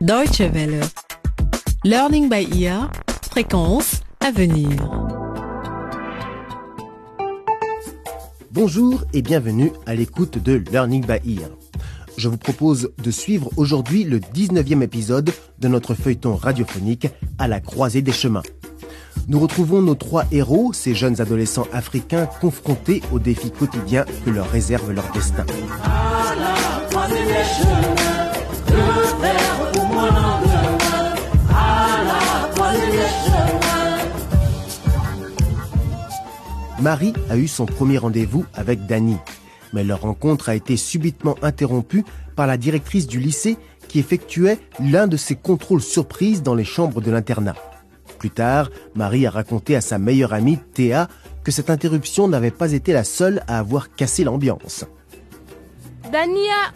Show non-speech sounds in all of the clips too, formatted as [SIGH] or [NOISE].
Deutsche Welle. Learning by ear. Fréquence à venir. Bonjour et bienvenue à l'écoute de Learning by Ear. Je vous propose de suivre aujourd'hui le 19e épisode de notre feuilleton radiophonique à la croisée des chemins. Nous retrouvons nos trois héros, ces jeunes adolescents africains confrontés aux défis quotidiens que leur réserve leur destin. Marie a eu son premier rendez-vous avec Danny, mais leur rencontre a été subitement interrompue par la directrice du lycée qui effectuait l'un de ses contrôles surprises dans les chambres de l'internat. Plus tard, Marie a raconté à sa meilleure amie, Théa, que cette interruption n'avait pas été la seule à avoir cassé l'ambiance. Dania,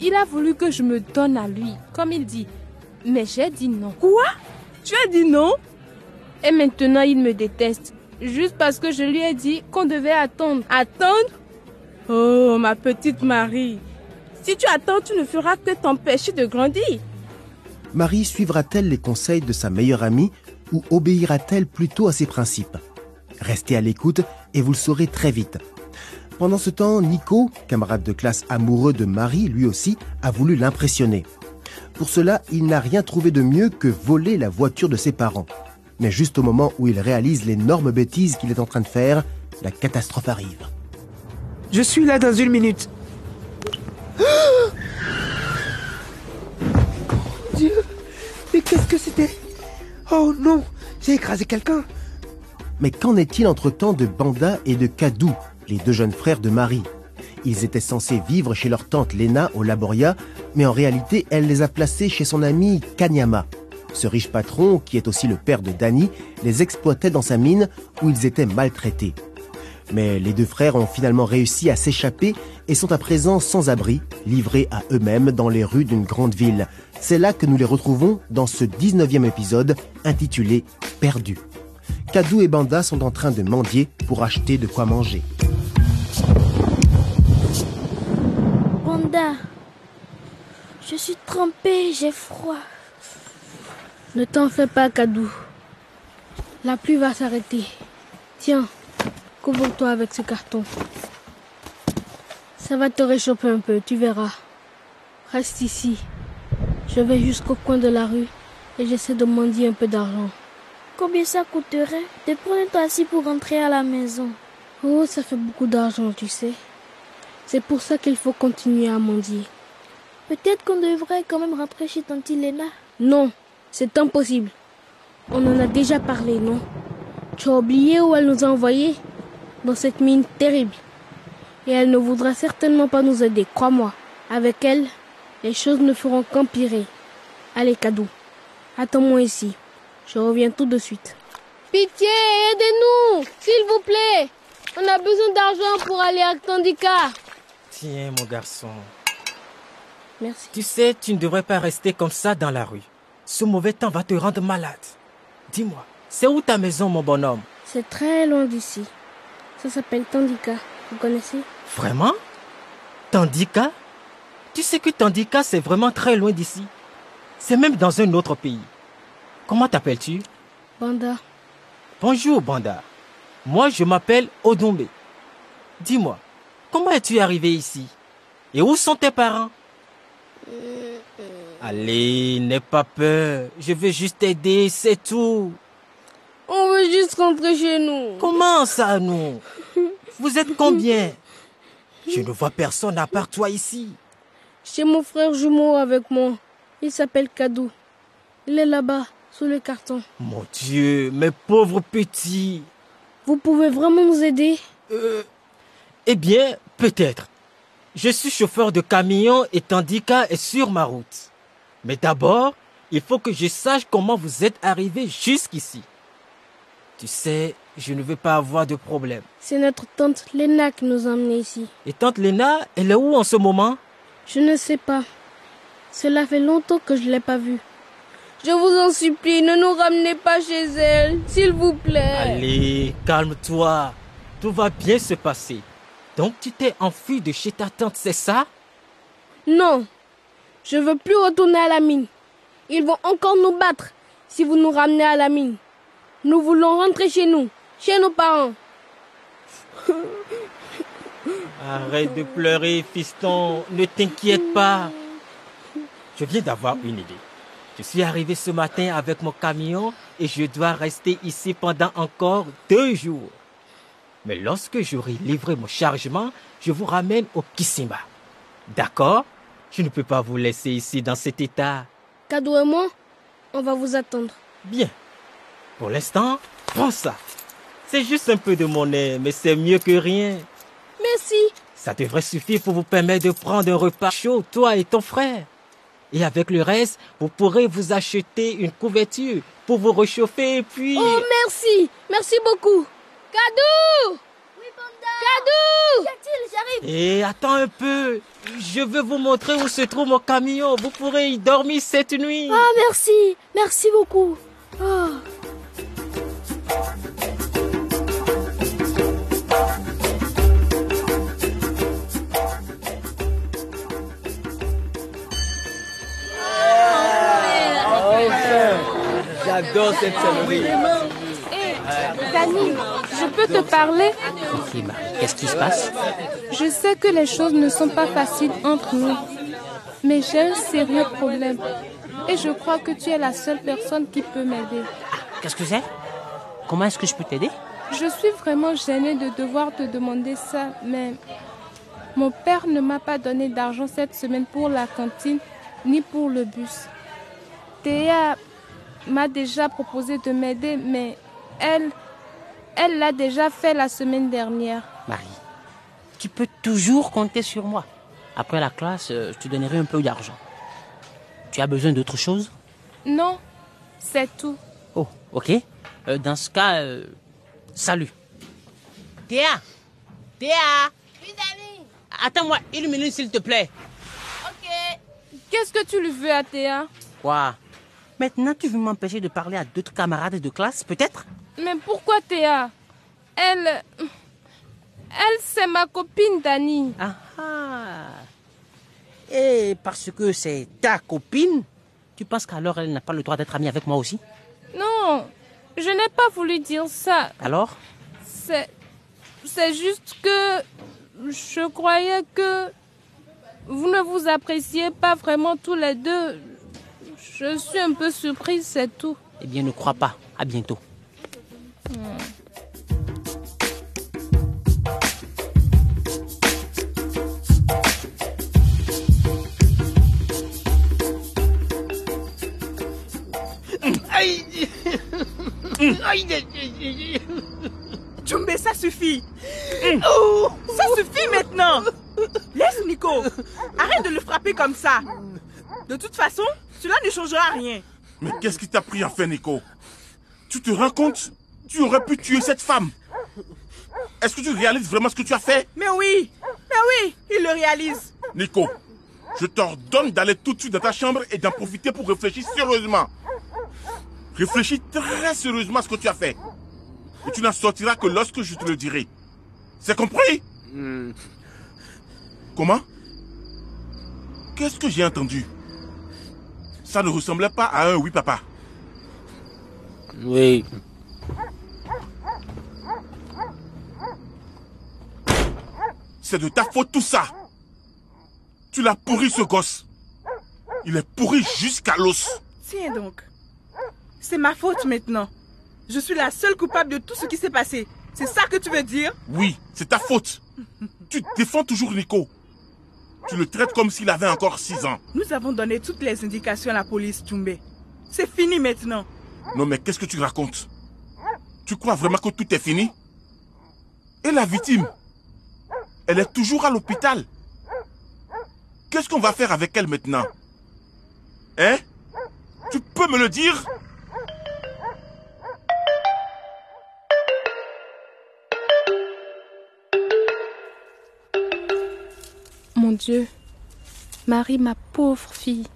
il a voulu que je me donne à lui, comme il dit. Mais j'ai dit non. Quoi? Tu as dit non? Et maintenant, il me déteste. Juste parce que je lui ai dit qu'on devait attendre. Attendre? Oh, ma petite Marie. Si tu attends, tu ne feras que t'empêcher de grandir. Marie suivra-t-elle les conseils de sa meilleure amie ou obéira-t-elle plutôt à ses principes? Restez à l'écoute et vous le saurez très vite. Pendant ce temps, Nico, camarade de classe amoureux de Marie, lui aussi, a voulu l'impressionner. Pour cela, il n'a rien trouvé de mieux que voler la voiture de ses parents. Mais juste au moment où il réalise l'énorme bêtise qu'il est en train de faire, la catastrophe arrive. Je suis là dans une minute. [GASPS] Dieu, mais qu'est-ce que c'était? Oh non, j'ai écrasé quelqu'un. Mais qu'en est-il entre-temps de Banda et de Kadou, les deux jeunes frères de Marie? Ils étaient censés vivre chez leur tante Lena au Laboria, mais en réalité, elle les a placés chez son ami Kanyama. Ce riche patron, qui est aussi le père de Danny, les exploitait dans sa mine où ils étaient maltraités. Mais les deux frères ont finalement réussi à s'échapper et sont à présent sans abri, livrés à eux-mêmes dans les rues d'une grande ville. C'est là que nous les retrouvons dans ce 19e épisode intitulé Perdu. Kadou et Banda sont en train de mendier pour acheter de quoi manger. Banda, je suis trempée, j'ai froid. Ne t'en fais pas, Kadou. La pluie va s'arrêter. Tiens, couvre-toi avec ce carton. Ça va te réchauffer un peu, tu verras. Reste ici. Je vais jusqu'au coin de la rue et j'essaie de mendier un peu d'argent. Combien ça coûterait? De prendre toi assis pour rentrer à la maison Oh, ça fait beaucoup d'argent, tu sais. C'est pour ça qu'il faut continuer à mendier. Peut-être qu'on devrait quand même rentrer chez Tante Lena. Non, c'est impossible. On en a déjà parlé, non? Tu as oublié où elle nous a envoyés Dans cette mine terrible. Et elle ne voudra certainement pas nous aider, crois-moi. Avec elle, les choses ne feront qu'empirer. Allez, Kadou, attends-moi ici. Je reviens tout de suite. Pitié, aidez-nous, s'il vous plaît. On a besoin d'argent pour aller à Tandika. Tiens, mon garçon. Merci. Tu sais, tu ne devrais pas rester comme ça dans la rue. Ce mauvais temps va te rendre malade. Dis-moi, c'est où ta maison, mon bonhomme? C'est très loin d'ici. Ça s'appelle Tandika. Vous connaissez? Vraiment? Tandika? Tu sais que Tandika, c'est vraiment très loin d'ici. C'est même dans un autre pays. Comment t'appelles-tu? Banda. Bonjour, Banda. Moi, je m'appelle Odombe. Dis-moi, comment es-tu arrivé ici? Et où sont tes parents? Allez, n'aie pas peur. Je veux juste t'aider, c'est tout. On veut juste rentrer chez nous. Comment ça, nous Vous êtes combien? Je ne vois personne à part toi ici. J'ai mon frère jumeau avec moi. Il s'appelle Kadou. Il est là-bas, sous le carton. Mon Dieu, mes pauvres petits. Vous pouvez vraiment nous aider? Euh, eh bien, peut-être. Je suis chauffeur de camion et Tandika est sur ma route. Mais d'abord, il faut que je sache comment vous êtes arrivé jusqu'ici. Tu sais, je ne veux pas avoir de problème. C'est notre tante Lena qui nous a emmenés ici. Et tante Lena, elle est où en ce moment? Je ne sais pas. Cela fait longtemps que je ne l'ai pas vue. Je vous en supplie, ne nous ramenez pas chez elle, s'il vous plaît. Allez, calme-toi. Tout va bien se passer. Donc tu t'es enfui de chez ta tante, c'est ça? Non, je veux plus retourner à la mine. Ils vont encore nous battre si vous nous ramenez à la mine. Nous voulons rentrer chez nous, chez nos parents. [LAUGHS] Arrête de pleurer, fiston. Ne t'inquiète pas. Je viens d'avoir une idée. Je suis arrivé ce matin avec mon camion et je dois rester ici pendant encore deux jours. Mais lorsque j'aurai livré mon chargement, je vous ramène au Kisimba. D'accord? Je ne peux pas vous laisser ici dans cet état. Kadou et moi, on va vous attendre. Bien. Pour l'instant, prends ça. C'est juste un peu de monnaie, mais c'est mieux que rien. Merci. Ça devrait suffire pour vous permettre de prendre un repas chaud, toi et ton frère. Et avec le reste, vous pourrez vous acheter une couverture pour vous réchauffer, puis... Oh, merci. Merci beaucoup. Kadou Qu'y-a-t-il J'arrive Et attends un peu. Je veux vous montrer où se trouve mon camion. Vous pourrez y dormir cette nuit. Ah, merci Merci beaucoup Oh. J'adore cette sonnerie. Dani, je peux te parler qu'est-ce qui se passe? Je sais que les choses ne sont pas faciles entre nous, mais j'ai un sérieux problème. Et je crois que tu es la seule personne qui peut m'aider. Qu'est-ce que c'est? Comment est-ce que je peux t'aider? Je suis vraiment gênée de devoir te demander ça, mais mon père ne m'a pas donné d'argent cette semaine pour la cantine ni pour le bus. Théa m'a déjà proposé de m'aider, mais elle, elle l'a déjà fait la semaine dernière. Marie, tu peux toujours compter sur moi. Après la classe, euh, je te donnerai un peu d'argent. Tu as besoin d'autre chose? Non, c'est tout. Oh, ok. Euh, dans ce cas, euh, salut. Théa Théa Oui, Dani Attends-moi une minute, s'il te plaît. Ok. Qu'est-ce que tu lui veux à Théa? Quoi? Maintenant, tu veux m'empêcher de parler à d'autres camarades de classe, peut-être? Mais pourquoi Théa? Elle. Elle, c'est ma copine Dani. Ah ah Et parce que c'est ta copine, tu penses qu'alors elle n'a pas le droit d'être amie avec moi aussi? Non, je n'ai pas voulu dire ça. Alors? C'est. C'est juste que. Je croyais que. Vous ne vous appréciez pas vraiment tous les deux. Je suis un peu surprise, c'est tout. Eh bien, ne crois pas. À bientôt. [LAUGHS] Jumbe, ça suffit. Oh, ça suffit maintenant. Laisse Nico. Arrête de le frapper comme ça. De toute façon, cela ne changera rien. Mais qu'est-ce qui t'a pris à faire, Nico? Tu te rends compte? Tu aurais pu tuer cette femme. Est-ce que tu réalises vraiment ce que tu as fait? Mais oui, mais oui, il le réalise. Nico, je t'ordonne d'aller tout de suite dans ta chambre et d'en profiter pour réfléchir sérieusement. Réfléchis très sérieusement à ce que tu as fait. Et tu n'en sortiras que lorsque je te le dirai. C'est compris? Comment? Qu'est-ce que j'ai entendu? Ça ne ressemblait pas à un oui, papa. Oui. C'est de ta faute tout ça. Tu l'as pourri ce gosse. Il est pourri jusqu'à l'os. Tiens donc. C'est ma faute maintenant. Je suis la seule coupable de tout ce qui s'est passé. C'est ça que tu veux dire? Oui, c'est ta faute. Tu défends toujours Nico. Tu le traites comme s'il avait encore 6 ans. Nous avons donné toutes les indications à la police, Chumbe. C'est fini maintenant. Non mais qu'est-ce que tu racontes? Tu crois vraiment que tout est fini? Et la victime? Elle est toujours à l'hôpital. Qu'est-ce qu'on va faire avec elle maintenant? Hein? Tu peux me le dire? Mon Dieu. Marie, ma pauvre fille.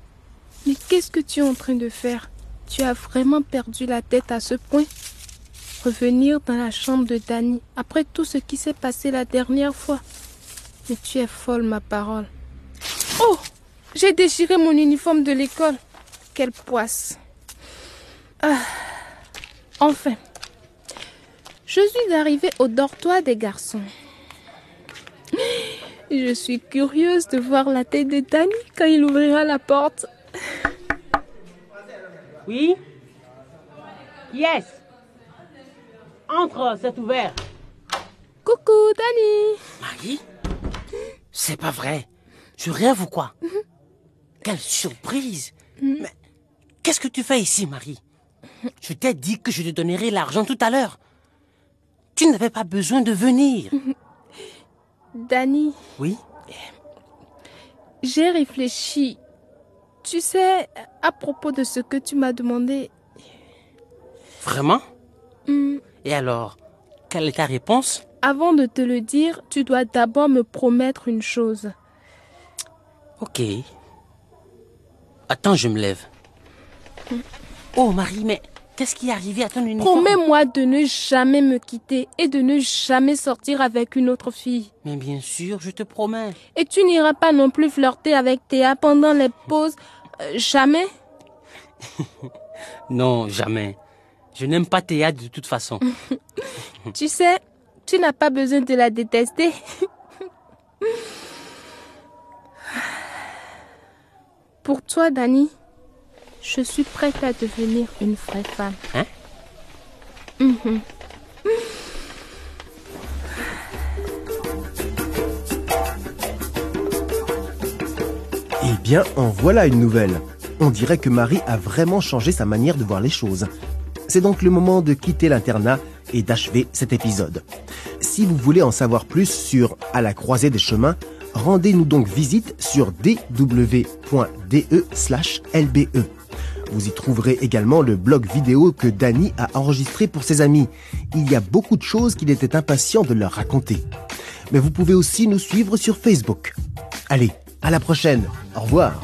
Mais qu'est-ce que tu es en train de faire? Tu as vraiment perdu la tête à ce point? Revenir dans la chambre de Danny après tout ce qui s'est passé la dernière fois. Mais tu es folle, ma parole. Oh J'ai déchiré mon uniforme de l'école. quelle poisse. Ah. Enfin, je suis arrivée au dortoir des garçons. Je suis curieuse de voir la tête de Danny quand il ouvrira la porte. Oui? Yes Entre, c'est ouvert. Coucou, Danny. Marie C'est pas vrai. Je rêve ou quoi Quelle surprise Mais qu'est-ce que tu fais ici, Marie? Je t'ai dit que je te donnerais l'argent tout à l'heure. Tu n'avais pas besoin de venir. [LAUGHS] Danny, Oui j'ai réfléchi. Tu sais, à propos de ce que tu m'as demandé. Vraiment? Hmm, Et alors Quelle est ta réponse? Avant de te le dire, tu dois d'abord me promettre une chose. Ok. Attends, je me lève. Oh, Marie, mais qu'est-ce qui est arrivé à ton uniforme? Promets-moi de ne jamais me quitter et de ne jamais sortir avec une autre fille. Mais bien sûr, je te promets. Et tu n'iras pas non plus flirter avec Théa pendant les pauses. Euh, jamais? [LAUGHS] Non, jamais. Je n'aime pas Théa de toute façon. [LAUGHS] Tu sais, tu n'as pas besoin de la détester. [LAUGHS] Pour toi, Dani, je suis prête à devenir une vraie femme. Hein? Mhm. Eh bien, en voilà une nouvelle. On dirait que Marie a vraiment changé sa manière de voir les choses. C'est donc le moment de quitter l'internat et d'achever cet épisode. Si vous voulez en savoir plus sur À la croisée des chemins, rendez-nous donc visite sur dw.de/lbe. Vous y trouverez également le blog vidéo que Danny a enregistré pour ses amis. Il y a beaucoup de choses qu'il était impatient de leur raconter. Mais vous pouvez aussi nous suivre sur Facebook. Allez, à la prochaine. Au revoir.